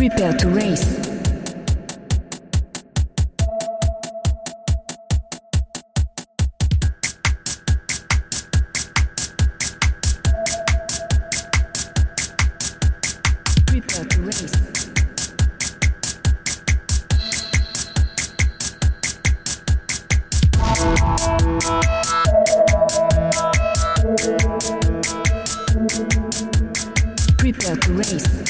Prepare to race. Prepare to race.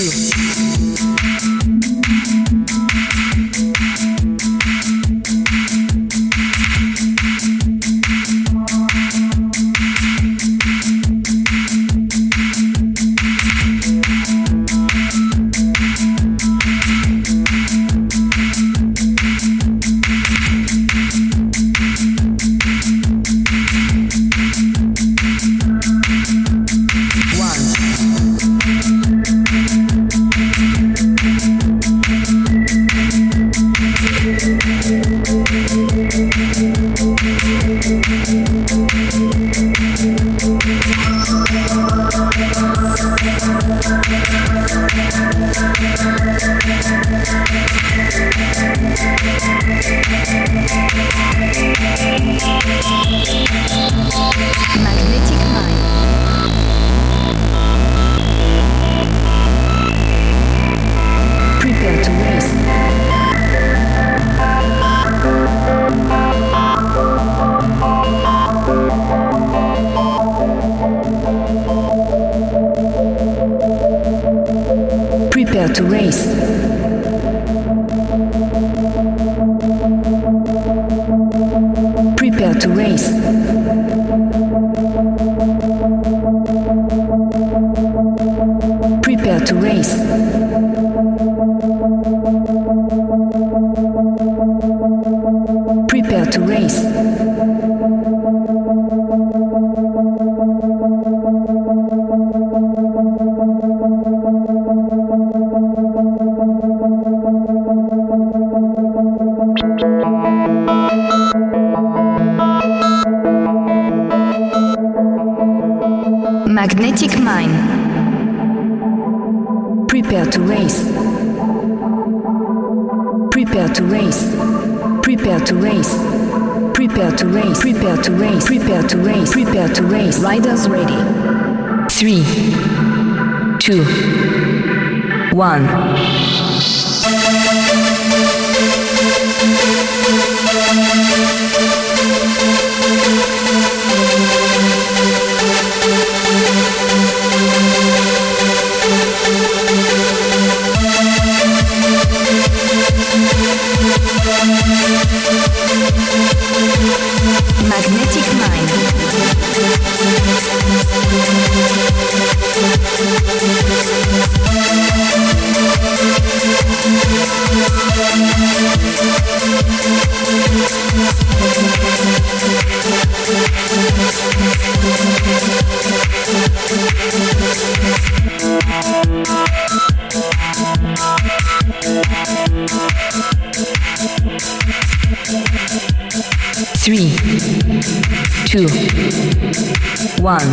Two, to race. Prepare to race. Prepare to race. Prepare to race. Prepare to race. Prepare to race. Prepare to race. Prepare to race. Riders ready. Three, two, one. Magnetic Three, two, one.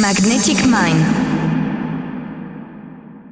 Magnetic Mind.